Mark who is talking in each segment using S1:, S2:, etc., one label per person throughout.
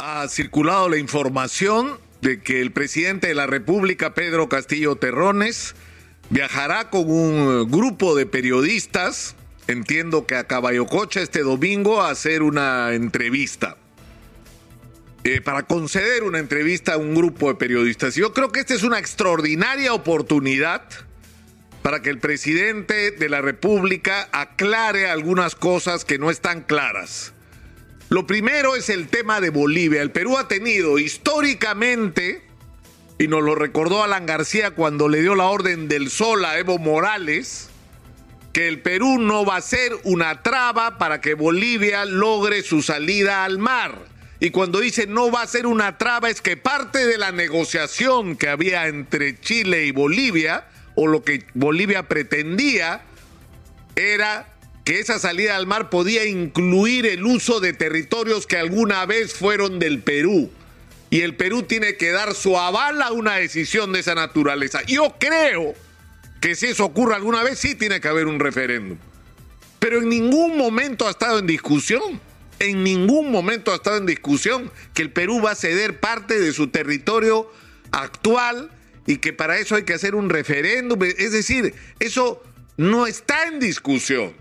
S1: ha circulado la información de que el presidente de la República, Pedro Castillo Terrones, viajará con un grupo de periodistas, entiendo que a Caballococha este domingo, a hacer una entrevista. Eh, para conceder una entrevista a un grupo de periodistas. Yo creo que esta es una extraordinaria oportunidad para que el presidente de la República aclare algunas cosas que no están claras. Lo primero es el tema de Bolivia. El Perú ha tenido históricamente, y nos lo recordó Alan García cuando le dio la orden del sol a Evo Morales, que el Perú no va a ser una traba para que Bolivia logre su salida al mar. Y cuando dice no va a ser una traba es que parte de la negociación que había entre Chile y Bolivia, o lo que Bolivia pretendía, era que esa salida al mar podía incluir el uso de territorios que alguna vez fueron del Perú. Y el Perú tiene que dar su aval a una decisión de esa naturaleza. Yo creo que si eso ocurre alguna vez, sí tiene que haber un referéndum. Pero en ningún momento ha estado en discusión. En ningún momento ha estado en discusión que el Perú va a ceder parte de su territorio actual y que para eso hay que hacer un referéndum. Es decir, eso no está en discusión.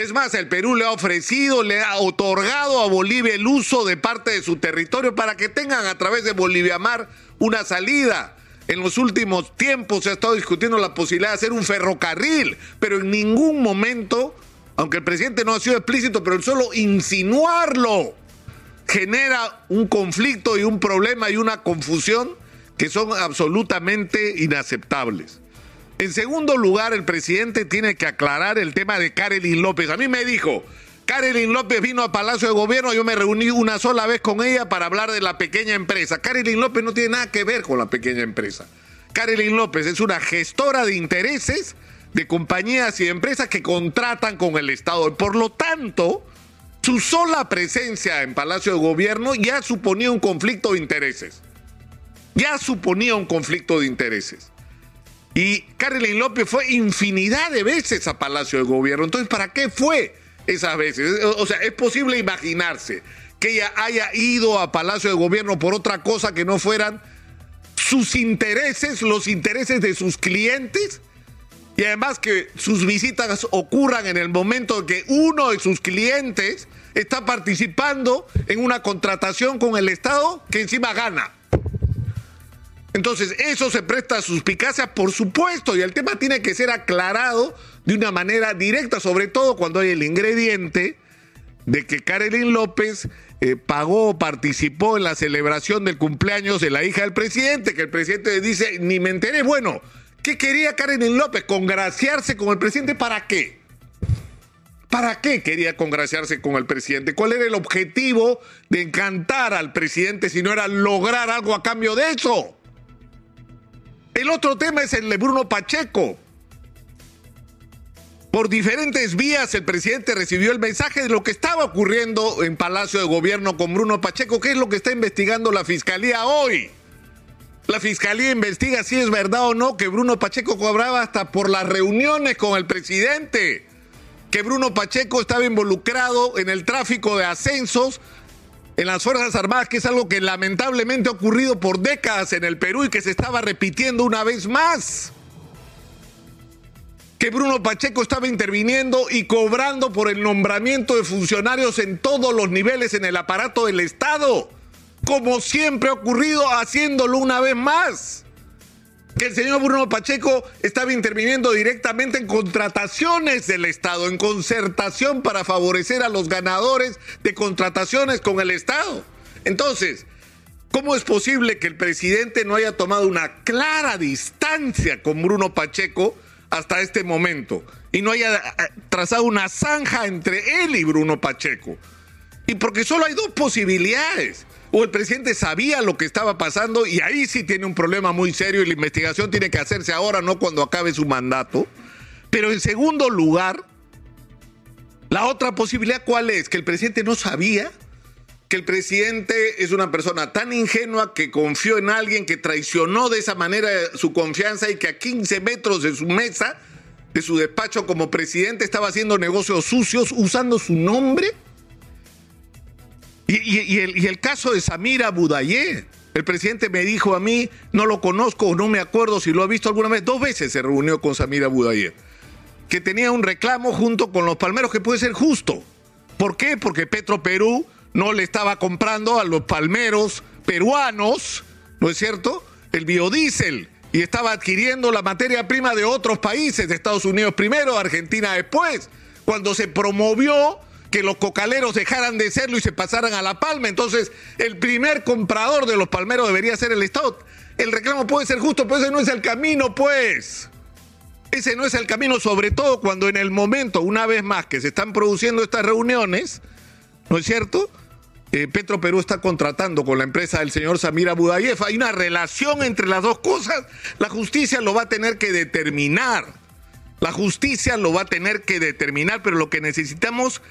S1: Es más, el Perú le ha ofrecido, le ha otorgado a Bolivia el uso de parte de su territorio para que tengan a través de Bolivia Mar una salida. En los últimos tiempos se ha estado discutiendo la posibilidad de hacer un ferrocarril, pero en ningún momento, aunque el presidente no ha sido explícito, pero el solo insinuarlo genera un conflicto y un problema y una confusión que son absolutamente inaceptables. En segundo lugar, el presidente tiene que aclarar el tema de Karelin López. A mí me dijo, Karelin López vino a Palacio de Gobierno, yo me reuní una sola vez con ella para hablar de la pequeña empresa. Karelin López no tiene nada que ver con la pequeña empresa. Karelin López es una gestora de intereses de compañías y empresas que contratan con el Estado. Por lo tanto, su sola presencia en Palacio de Gobierno ya suponía un conflicto de intereses. Ya suponía un conflicto de intereses. Y Carolyn López fue infinidad de veces a Palacio de Gobierno. Entonces, ¿para qué fue esas veces? O sea, es posible imaginarse que ella haya ido a Palacio de Gobierno por otra cosa que no fueran sus intereses, los intereses de sus clientes. Y además que sus visitas ocurran en el momento que uno de sus clientes está participando en una contratación con el Estado que encima gana. Entonces, eso se presta a suspicacia, por supuesto, y el tema tiene que ser aclarado de una manera directa, sobre todo cuando hay el ingrediente de que Karelin López eh, pagó participó en la celebración del cumpleaños de la hija del presidente, que el presidente dice, ni me enteré, bueno, ¿qué quería Karelin López? ¿Congraciarse con el presidente para qué? ¿Para qué quería congraciarse con el presidente? ¿Cuál era el objetivo de encantar al presidente si no era lograr algo a cambio de eso? El otro tema es el de Bruno Pacheco. Por diferentes vías el presidente recibió el mensaje de lo que estaba ocurriendo en Palacio de Gobierno con Bruno Pacheco, que es lo que está investigando la Fiscalía hoy. La Fiscalía investiga si es verdad o no que Bruno Pacheco cobraba hasta por las reuniones con el presidente, que Bruno Pacheco estaba involucrado en el tráfico de ascensos en las Fuerzas Armadas, que es algo que lamentablemente ha ocurrido por décadas en el Perú y que se estaba repitiendo una vez más. Que Bruno Pacheco estaba interviniendo y cobrando por el nombramiento de funcionarios en todos los niveles en el aparato del Estado, como siempre ha ocurrido, haciéndolo una vez más que el señor Bruno Pacheco estaba interviniendo directamente en contrataciones del Estado, en concertación para favorecer a los ganadores de contrataciones con el Estado. Entonces, ¿cómo es posible que el presidente no haya tomado una clara distancia con Bruno Pacheco hasta este momento y no haya eh, trazado una zanja entre él y Bruno Pacheco? Y porque solo hay dos posibilidades o el presidente sabía lo que estaba pasando y ahí sí tiene un problema muy serio y la investigación tiene que hacerse ahora, no cuando acabe su mandato. Pero en segundo lugar, la otra posibilidad cuál es? Que el presidente no sabía que el presidente es una persona tan ingenua que confió en alguien que traicionó de esa manera su confianza y que a 15 metros de su mesa, de su despacho como presidente, estaba haciendo negocios sucios usando su nombre Y, el, caso de Samira Budayé. El presidente me dijo a mí, no lo conozco, no me acuerdo si lo ha visto alguna vez, dos veces se reunió con Samira Budayé, que tenía un reclamo junto con los palmeros que puede ser justo. ¿Por qué? Porque Petro Perú no le estaba comprando a los palmeros peruanos, ¿no es cierto? El biodiesel y estaba adquiriendo la materia prima de otros países, de Estados Unidos primero, Argentina después, cuando se promovió que los cocaleros dejaran de serlo y se pasaran a la palma. Entonces, el primer comprador de los palmeros debería ser el Estado. El reclamo puede ser justo, pero ese no es el camino, pues. Ese no es el camino, sobre todo cuando en el momento, una vez más, que se están produciendo estas reuniones, ¿no es cierto? Eh, Petro Perú está contratando con la empresa del señor Samir Abudayev. Hay una relación entre las dos cosas. La justicia lo va a tener que determinar. La justicia lo va a tener que determinar, pero lo que necesitamos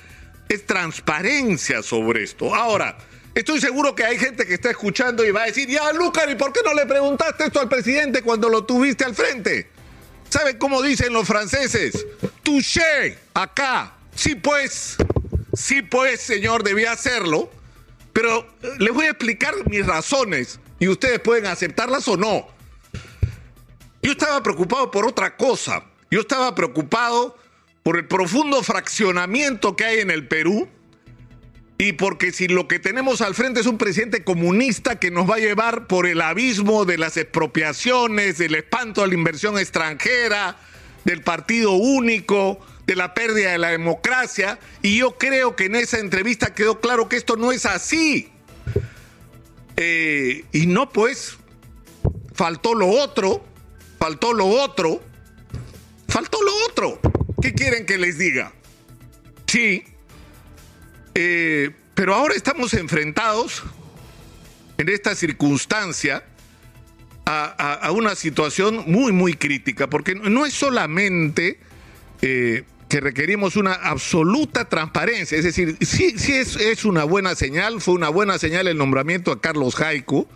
S1: es transparencia sobre esto. Ahora, estoy seguro que hay gente que está escuchando y va a decir, ya, Lucar, ¿y por qué no le preguntaste esto al presidente cuando lo tuviste al frente? ¿Sabe cómo dicen los franceses? Touché, acá. Sí, pues, sí, pues, señor, debía hacerlo pero eh, les voy a explicar mis razones y ustedes pueden aceptarlas o no. Yo estaba preocupado por otra cosa. Yo estaba preocupado por el profundo fraccionamiento que hay en el Perú y porque si lo que tenemos al frente es un presidente comunista que nos va a llevar por el abismo de las expropiaciones, del espanto a la inversión extranjera, del partido único, de la pérdida de la democracia y yo creo que en esa entrevista quedó claro que esto no es así. Eh, y no, pues, faltó lo otro, faltó lo otro, faltó lo otro. ¿Qué quieren que les diga? Sí, eh, pero ahora estamos enfrentados en esta circunstancia a, una situación muy, muy crítica, porque no es solamente eh, que requerimos una absoluta transparencia. Es decir, sí, sí es, es, una buena señal, fue una buena señal el nombramiento a Carlos Jaico,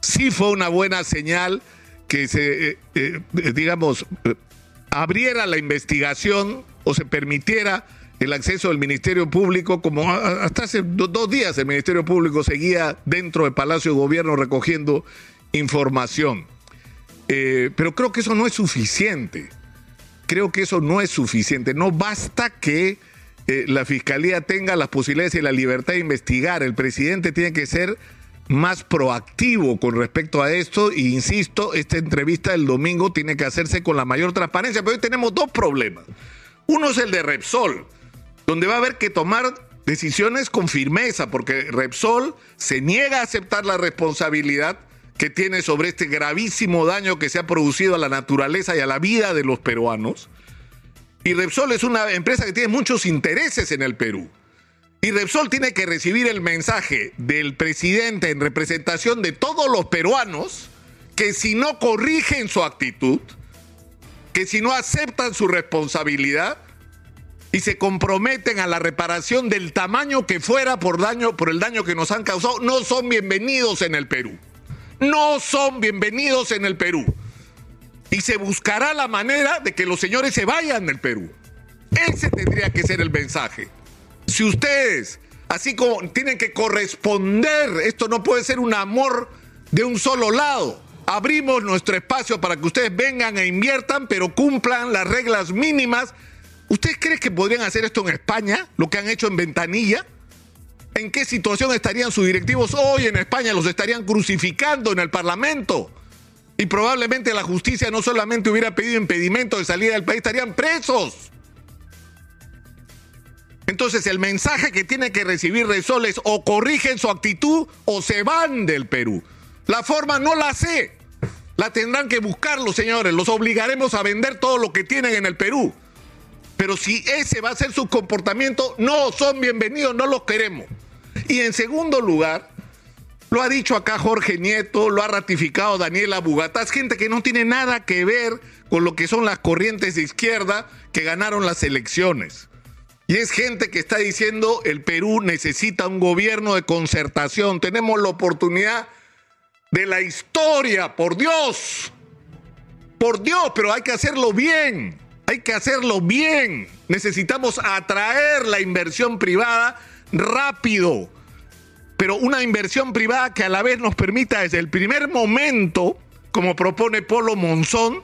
S1: sí fue una buena señal que se, eh, digamos, abriera la investigación o se permitiera el acceso del Ministerio Público, como hasta hace dos días el Ministerio Público seguía dentro del Palacio de Gobierno recogiendo información. pero creo que eso no es suficiente creo que eso no es suficiente. No basta que eh, la fiscalía tenga las posibilidades y la libertad de investigar. El presidente tiene que ser más proactivo con respecto a esto. E insisto, esta entrevista del domingo tiene que hacerse con la mayor transparencia. Pero hoy tenemos dos problemas. Uno es el de Repsol, donde va a haber que tomar decisiones con firmeza, porque Repsol se niega a aceptar la responsabilidad que tiene sobre este gravísimo daño que se ha producido a la naturaleza y a la vida de los peruanos. Y Repsol es una empresa que tiene muchos intereses en el Perú. Y Repsol tiene que recibir el mensaje del presidente en representación de todos los peruanos que si no corrigen su actitud, que si no aceptan su responsabilidad y se comprometen a la reparación del tamaño que fuera por daño por el daño que nos han causado, no son bienvenidos en el Perú no son bienvenidos en el Perú. Y se buscará la manera de que los señores se vayan del Perú. Ese tendría que ser el mensaje. Si ustedes, así como tienen que corresponder, esto no puede ser un amor de un solo lado. Abrimos nuestro espacio para que ustedes vengan e inviertan, pero cumplan las reglas mínimas. ¿Ustedes creen que podrían hacer esto en España? Lo que han hecho en Ventanilla en qué situación estarían sus directivos hoy en España, los estarían crucificando en el Parlamento. Y probablemente la justicia no solamente hubiera pedido impedimento de salida del país, estarían presos. Entonces el mensaje que tiene que recibir Resol es o corrigen su actitud o se van del Perú. La forma no la sé. La tendrán que buscar los señores. Los obligaremos a vender todo lo que tienen en el Perú. Pero si ese va a ser su comportamiento, no son bienvenidos, no los queremos. Y en segundo lugar, lo ha dicho acá Jorge Nieto, lo ha ratificado Daniela Bugatás, gente que no tiene nada que ver con lo que son las corrientes de izquierda que ganaron las elecciones. Y es gente que está diciendo el Perú necesita un gobierno de concertación. Tenemos la oportunidad de la historia, por Dios. Por Dios, pero hay que hacerlo bien. Hay que hacerlo bien. Necesitamos atraer la inversión privada rápido. pero una inversión privada que a la vez nos permita desde el primer momento, como propone Polo Monzón,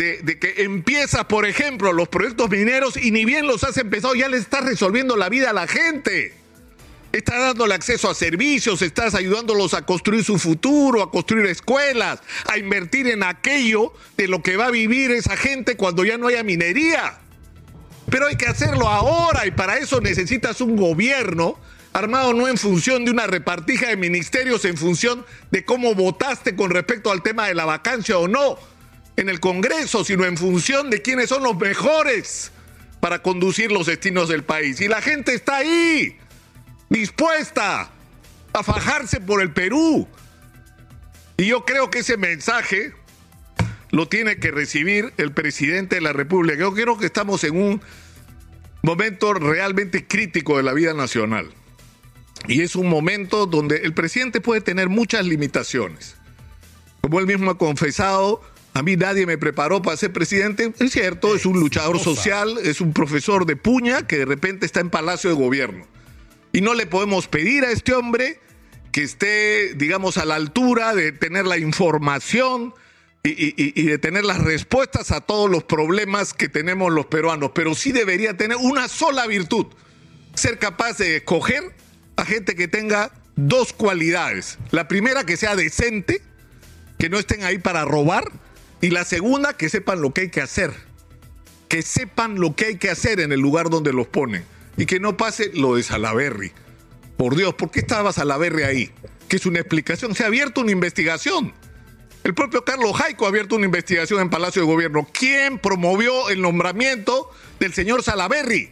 S1: de, que empieza, por ejemplo, los proyectos mineros y ni bien los has empezado, ya le estás resolviendo la vida a la gente. Estás dándole acceso a servicios, estás ayudándolos a construir su futuro, a construir escuelas, a invertir en aquello de lo que va a vivir esa gente cuando ya no haya minería. Pero hay que hacerlo ahora y para eso necesitas un gobierno armado no en función de una repartija de ministerios, en función de cómo votaste con respecto al tema de la vacancia o no en el Congreso, sino en función de quiénes son los mejores para conducir los destinos del país. Y la gente está ahí, dispuesta a fajarse por el Perú. Y yo creo que ese mensaje lo tiene que recibir el presidente de la República. Yo creo que estamos en un momento realmente crítico de la vida nacional. Y es un momento donde el presidente puede tener muchas limitaciones. Como él mismo ha confesado, a mí nadie me preparó para ser presidente. Es cierto, es un luchador social, es un profesor de puña que de repente está en Palacio de Gobierno. Y no le podemos pedir a este hombre que esté, digamos, a la altura de tener la información y, y, y, de tener las respuestas a todos los problemas que tenemos los peruanos. Pero sí debería tener una sola virtud, ser capaz de escoger a gente que tenga dos cualidades. La primera, que sea decente, que no estén ahí para robar. Y la segunda, que sepan lo que hay que hacer. Que sepan lo que hay que hacer en el lugar donde los ponen. Y que no pase lo de Salaberry. Por Dios, ¿por qué estaba Salaberry ahí? Que es una explicación. Se ha abierto una investigación. El propio Carlos Jaico ha abierto una investigación en Palacio de Gobierno. ¿Quién promovió el nombramiento del señor Salaberry?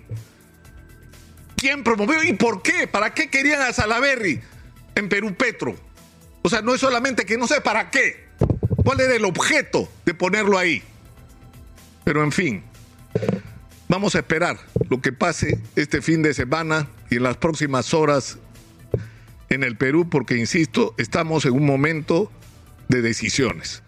S1: ¿Quién promovió y por qué? ¿Para qué querían a Salaberry en Perú Petro? O sea, no es solamente que no sé para qué. ¿Cuál era el objeto ponerlo ahí? Pero en fin, vamos a esperar lo que pase este fin de semana y en las próximas horas en el Perú, porque, insisto, estamos en un momento de decisiones.